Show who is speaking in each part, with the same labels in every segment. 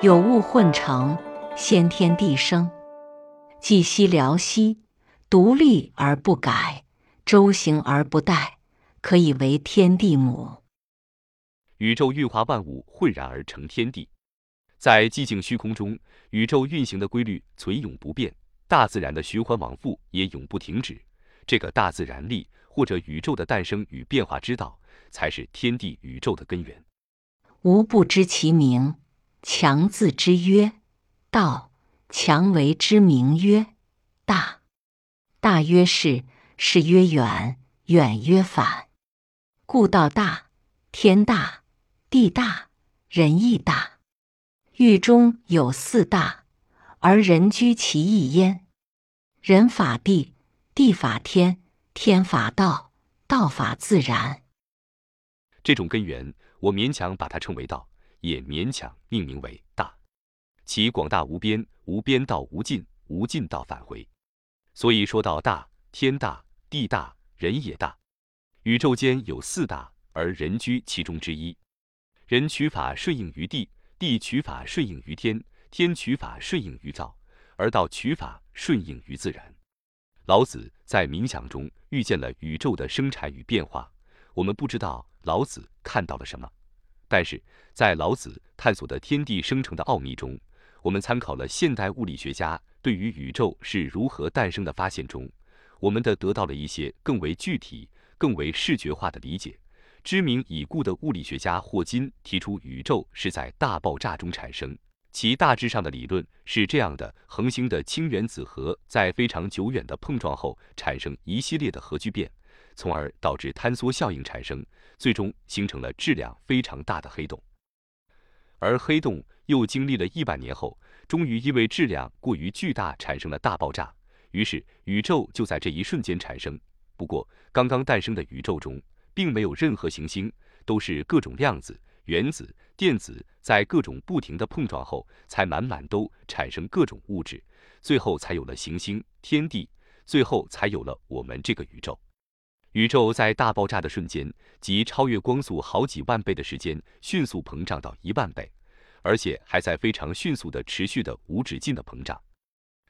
Speaker 1: 有物混成，先天地生。寂兮寥兮，独立而不改，周行而不殆，可以为天地母。
Speaker 2: 宇宙运化万物，浑然而成天地。在寂静虚空中，宇宙运行的规律存永不变，大自然的循环往复也永不停止。这个大自然力，或者宇宙的诞生与变化之道，才是天地宇宙的根源。
Speaker 1: 吾不知其名，强字之曰道。强为之名曰大。大曰是，是曰远，远曰反。故道大，天大，地大，人亦大。域中有四大，而人居其一焉。人法地，地法天，天法道，道法自然。
Speaker 2: 这种根源，我勉强把它称为道，也勉强命名为大。其广大无边，无边到无尽，无尽到返回。所以说到大，天大，地大，人也大。宇宙间有四大，而人居其中之一。人取法顺应于地，地取法顺应于天，天取法顺应于道，而道取法顺应于自然。老子在冥想中遇见了宇宙的生产与变化。我们不知道。老子看到了什么？但是在老子探索的天地生成的奥秘中，我们参考了现代物理学家对于宇宙是如何诞生的发现中，我们的得到了一些更为具体、更为视觉化的理解。知名已故的物理学家霍金提出，宇宙是在大爆炸中产生。其大致上的理论是这样的：恒星的氢原子核在非常久远的碰撞后，产生一系列的核聚变。从而导致坍缩效应产生，最终形成了质量非常大的黑洞。而黑洞又经历了亿万年后，终于因为质量过于巨大产生了大爆炸。于是宇宙就在这一瞬间产生。不过，刚刚诞生的宇宙中并没有任何行星，都是各种量子、原子、电子在各种不停的碰撞后，才满满都产生各种物质，最后才有了行星、天地，最后才有了我们这个宇宙。宇宙在大爆炸的瞬间，即超越光速好几万倍的时间，迅速膨胀到一万倍，而且还在非常迅速的持续的无止境的膨胀。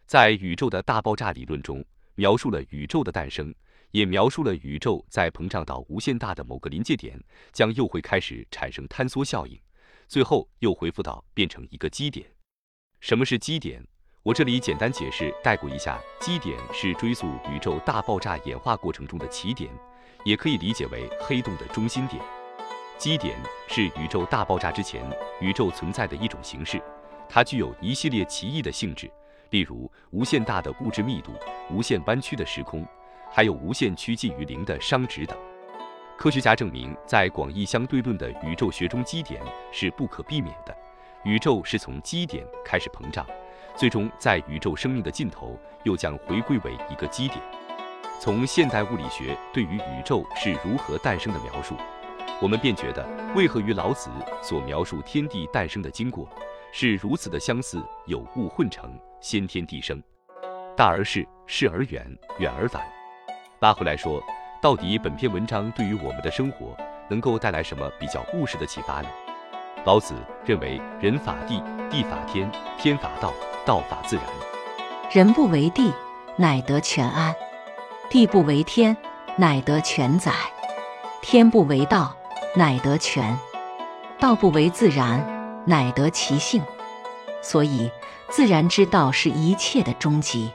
Speaker 2: 在宇宙的大爆炸理论中，描述了宇宙的诞生，也描述了宇宙在膨胀到无限大的某个临界点，将又会开始产生坍缩效应，最后又恢复到变成一个基点。什么是基点？我这里简单解释带过一下，基点是追溯宇宙大爆炸演化过程中的起点，也可以理解为黑洞的中心点。基点是宇宙大爆炸之前宇宙存在的一种形式，它具有一系列奇异的性质，例如无限大的物质密度、无限弯曲的时空，还有无限趋近于零的熵值等。科学家证明，在广义相对论的宇宙学中，基点是不可避免的，宇宙是从基点开始膨胀。最终，在宇宙生命的尽头，又将回归为一个基点。从现代物理学对于宇宙是如何诞生的描述，我们便觉得，为何与老子所描述天地诞生的经过是如此的相似？有物混成，先天地生。大而逝，逝而远，远而反。拉回来说，到底本篇文章对于我们的生活能够带来什么比较务实的启发呢？老子认为，人法地，地法天，天法道。道法自然，
Speaker 1: 人不为地，乃得全安；地不为天，乃得全载；天不为道，乃得全；道不为自然，乃得其性。所以，自然之道是一切的终极。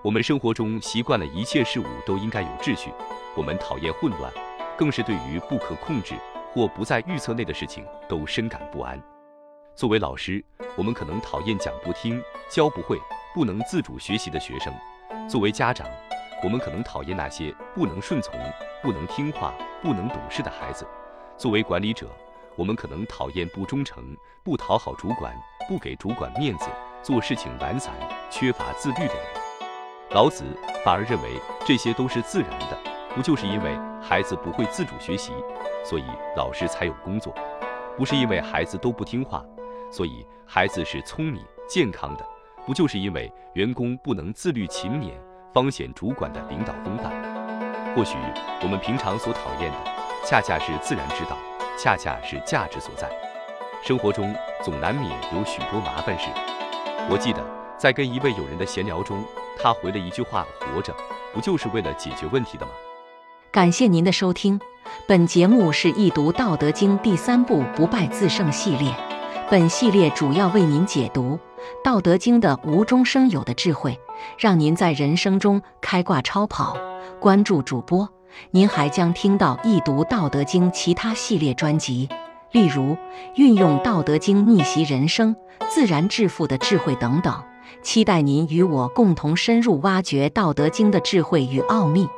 Speaker 2: 我们生活中习惯了一切事物都应该有秩序，我们讨厌混乱，更是对于不可控制或不在预测内的事情都深感不安。作为老师，我们可能讨厌讲不听、教不会、不能自主学习的学生；作为家长，我们可能讨厌那些不能顺从、不能听话、不能懂事的孩子；作为管理者，我们可能讨厌不忠诚、不讨好主管、不给主管面子、做事情懒散、缺乏自律的人。老子反而认为这些都是自然的，不就是因为孩子不会自主学习，所以老师才有工作？不是因为孩子都不听话？所以，孩子是聪明健康的，不就是因为员工不能自律勤勉，方显主管的领导风范？或许我们平常所讨厌的，恰恰是自然之道，恰恰是价值所在。生活中总难免有许多麻烦事。我记得在跟一位友人的闲聊中，他回了一句话：“活着不就是为了解决问题的吗？”
Speaker 1: 感谢您的收听，本节目是易读《道德经》第三部“不败自胜”系列。本系列主要为您解读《道德经》的无中生有的智慧，让您在人生中开挂超跑。关注主播，您还将听到易读《道德经》其他系列专辑，例如运用《道德经》逆袭人生、自然致富的智慧等等。期待您与我共同深入挖掘《道德经》的智慧与奥秘。